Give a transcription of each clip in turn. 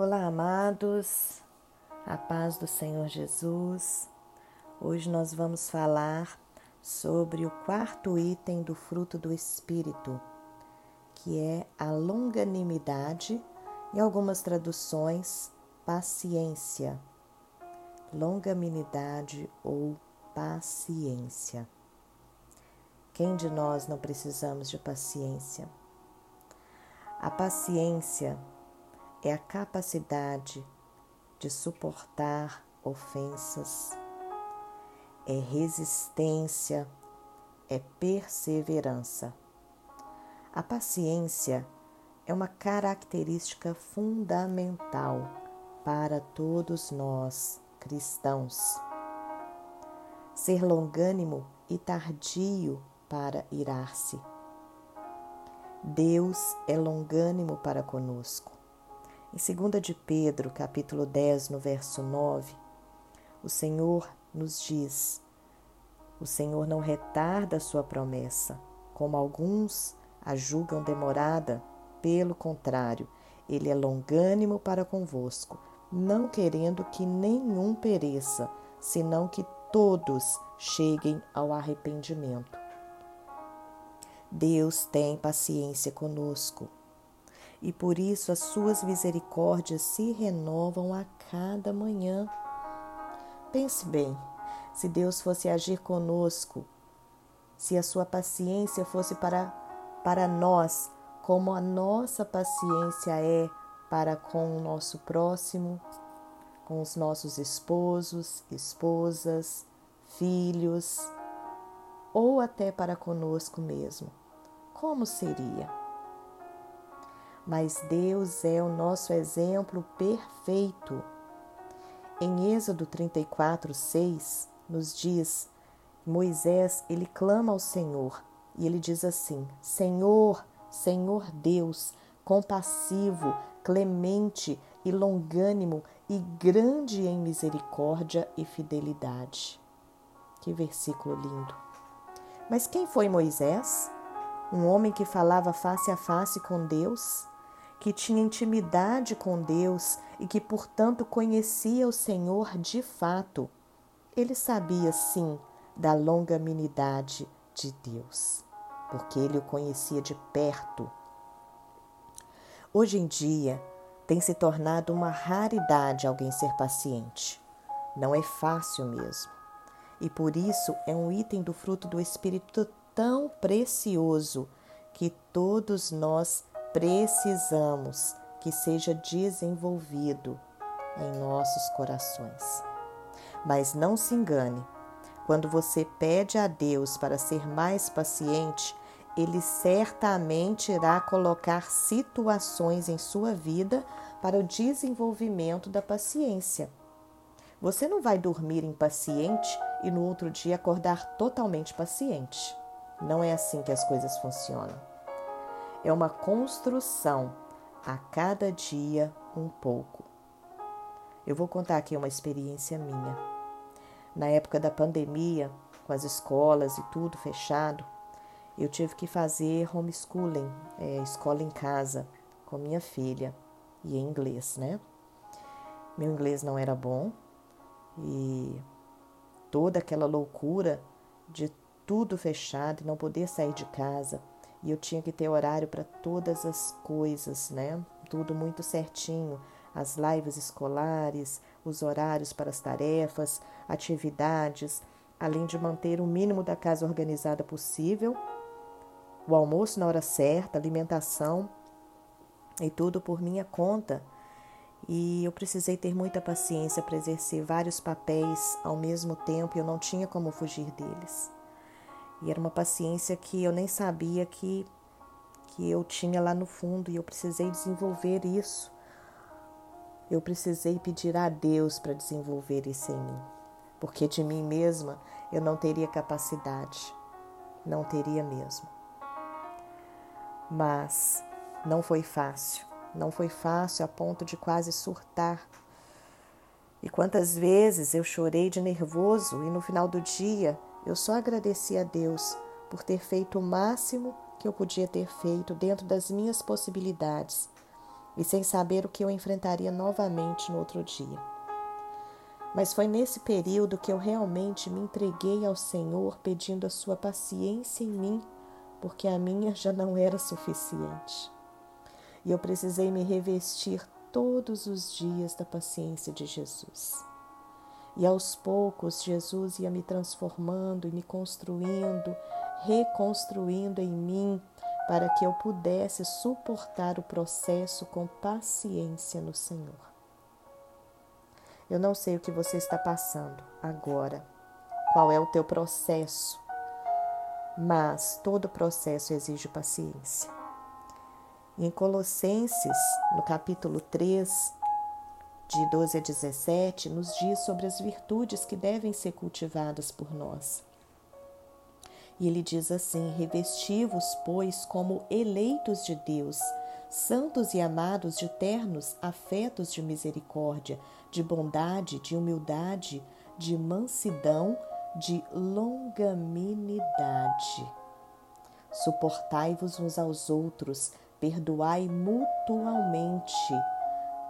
Olá, amados, a paz do Senhor Jesus. Hoje nós vamos falar sobre o quarto item do fruto do Espírito, que é a longanimidade, em algumas traduções, paciência. Longanimidade ou paciência. Quem de nós não precisamos de paciência? A paciência é a capacidade de suportar ofensas, é resistência, é perseverança. A paciência é uma característica fundamental para todos nós cristãos. Ser longânimo e tardio para irar-se. Deus é longânimo para conosco. Em 2 de Pedro, capítulo 10, no verso 9, o Senhor nos diz: O Senhor não retarda a sua promessa, como alguns a julgam demorada, pelo contrário, ele é longânimo para convosco, não querendo que nenhum pereça, senão que todos cheguem ao arrependimento. Deus tem paciência conosco e por isso as suas misericórdias se renovam a cada manhã. Pense bem, se Deus fosse agir conosco, se a sua paciência fosse para, para nós, como a nossa paciência é para com o nosso próximo, com os nossos esposos, esposas, filhos, ou até para conosco mesmo, como seria? Mas Deus é o nosso exemplo perfeito. Em Êxodo 34, 6, nos diz, Moisés, ele clama ao Senhor e ele diz assim: Senhor, Senhor Deus, compassivo, clemente e longânimo e grande em misericórdia e fidelidade. Que versículo lindo. Mas quem foi Moisés? Um homem que falava face a face com Deus? Que tinha intimidade com Deus e que, portanto, conhecia o Senhor de fato. Ele sabia, sim, da longanimidade de Deus, porque ele o conhecia de perto. Hoje em dia, tem se tornado uma raridade alguém ser paciente. Não é fácil mesmo. E por isso é um item do fruto do Espírito tão precioso que todos nós precisamos que seja desenvolvido em nossos corações. Mas não se engane, quando você pede a Deus para ser mais paciente, Ele certamente irá colocar situações em sua vida para o desenvolvimento da paciência. Você não vai dormir impaciente e no outro dia acordar totalmente paciente. Não é assim que as coisas funcionam é uma construção a cada dia um pouco. Eu vou contar aqui uma experiência minha. Na época da pandemia, com as escolas e tudo fechado, eu tive que fazer homeschooling, é, escola em casa, com minha filha, e em inglês, né? Meu inglês não era bom e toda aquela loucura de tudo fechado e não poder sair de casa e eu tinha que ter horário para todas as coisas, né? Tudo muito certinho, as lives escolares, os horários para as tarefas, atividades, além de manter o mínimo da casa organizada possível, o almoço na hora certa, alimentação e tudo por minha conta. E eu precisei ter muita paciência para exercer vários papéis ao mesmo tempo e eu não tinha como fugir deles. E era uma paciência que eu nem sabia que, que eu tinha lá no fundo e eu precisei desenvolver isso. Eu precisei pedir a Deus para desenvolver isso em mim, porque de mim mesma eu não teria capacidade, não teria mesmo. Mas não foi fácil, não foi fácil a ponto de quase surtar. E quantas vezes eu chorei de nervoso e no final do dia eu só agradeci a Deus por ter feito o máximo que eu podia ter feito dentro das minhas possibilidades. e sem saber o que eu enfrentaria novamente no outro dia. Mas foi nesse período que eu realmente me entreguei ao Senhor pedindo a sua paciência em mim, porque a minha já não era suficiente. E eu precisei me revestir todos os dias da paciência de Jesus. E aos poucos, Jesus ia me transformando e me construindo, reconstruindo em mim, para que eu pudesse suportar o processo com paciência no Senhor. Eu não sei o que você está passando agora, qual é o teu processo, mas todo processo exige paciência. Em Colossenses, no capítulo 3, de 12 a 17, nos diz sobre as virtudes que devem ser cultivadas por nós. E ele diz assim: Revesti-vos, pois, como eleitos de Deus, santos e amados de ternos afetos de misericórdia, de bondade, de humildade, de mansidão, de longanimidade. Suportai-vos uns aos outros, perdoai mutualmente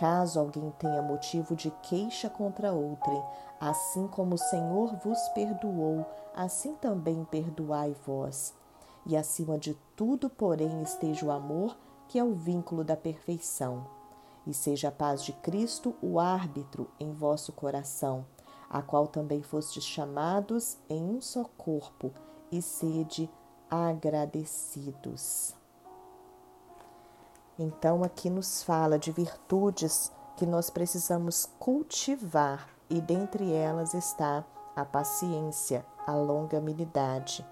Caso alguém tenha motivo de queixa contra outrem, assim como o Senhor vos perdoou, assim também perdoai vós. E acima de tudo, porém, esteja o amor, que é o vínculo da perfeição. E seja a paz de Cristo o árbitro em vosso coração, a qual também fostes chamados em um só corpo, e sede agradecidos. Então, aqui nos fala de virtudes que nós precisamos cultivar, e dentre elas está a paciência, a longanimidade,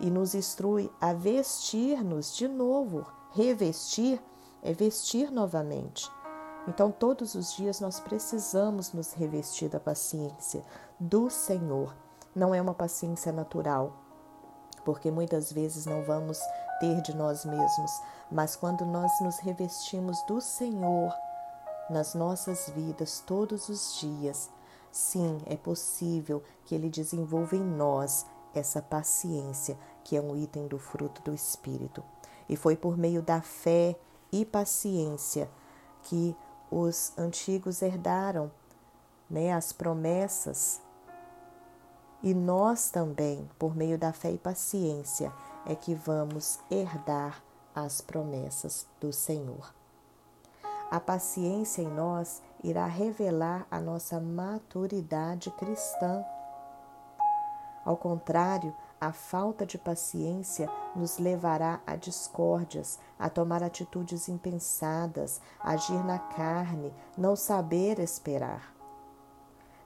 e nos instrui a vestir-nos de novo. Revestir é vestir novamente. Então, todos os dias nós precisamos nos revestir da paciência do Senhor. Não é uma paciência natural, porque muitas vezes não vamos ter de nós mesmos, mas quando nós nos revestimos do Senhor nas nossas vidas todos os dias, sim, é possível que Ele desenvolva em nós essa paciência, que é um item do fruto do Espírito. E foi por meio da fé e paciência que os antigos herdaram né, as promessas. E nós também, por meio da fé e paciência, é que vamos herdar as promessas do Senhor. A paciência em nós irá revelar a nossa maturidade cristã. Ao contrário, a falta de paciência nos levará a discórdias, a tomar atitudes impensadas, agir na carne, não saber esperar.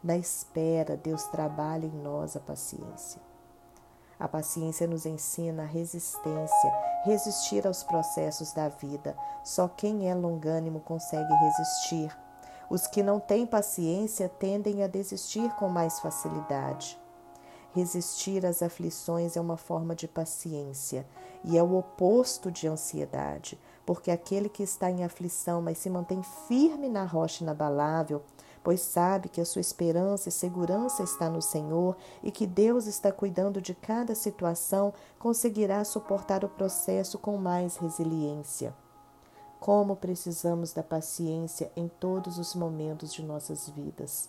Na espera, Deus trabalha em nós a paciência. A paciência nos ensina a resistência, resistir aos processos da vida. Só quem é longânimo consegue resistir. Os que não têm paciência tendem a desistir com mais facilidade. Resistir às aflições é uma forma de paciência e é o oposto de ansiedade, porque aquele que está em aflição, mas se mantém firme na rocha inabalável, pois sabe que a sua esperança e segurança está no Senhor e que Deus está cuidando de cada situação, conseguirá suportar o processo com mais resiliência. Como precisamos da paciência em todos os momentos de nossas vidas.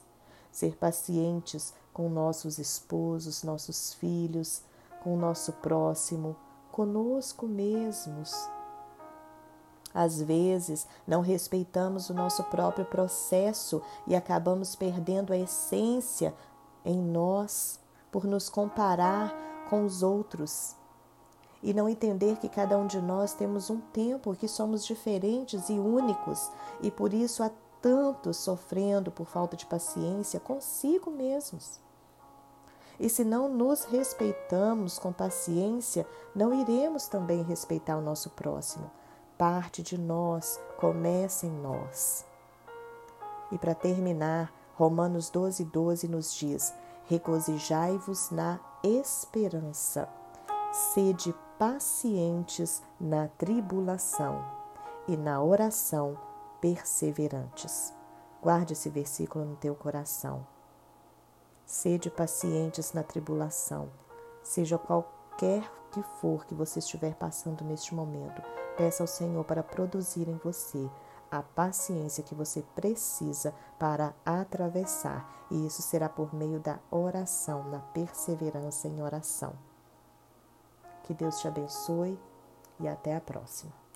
Ser pacientes com nossos esposos, nossos filhos, com o nosso próximo, conosco mesmos às vezes, não respeitamos o nosso próprio processo e acabamos perdendo a essência em nós por nos comparar com os outros e não entender que cada um de nós temos um tempo, que somos diferentes e únicos e por isso há tantos sofrendo por falta de paciência consigo mesmos. E se não nos respeitamos com paciência, não iremos também respeitar o nosso próximo parte de nós, começa em nós. E para terminar, Romanos 12, 12 nos diz: Regozijai-vos na esperança, sede pacientes na tribulação e na oração perseverantes. Guarde esse versículo no teu coração. Sede pacientes na tribulação, seja qualquer que for que você estiver passando neste momento Peça ao Senhor para produzir em você a paciência que você precisa para atravessar, e isso será por meio da oração, na perseverança em oração. Que Deus te abençoe e até a próxima.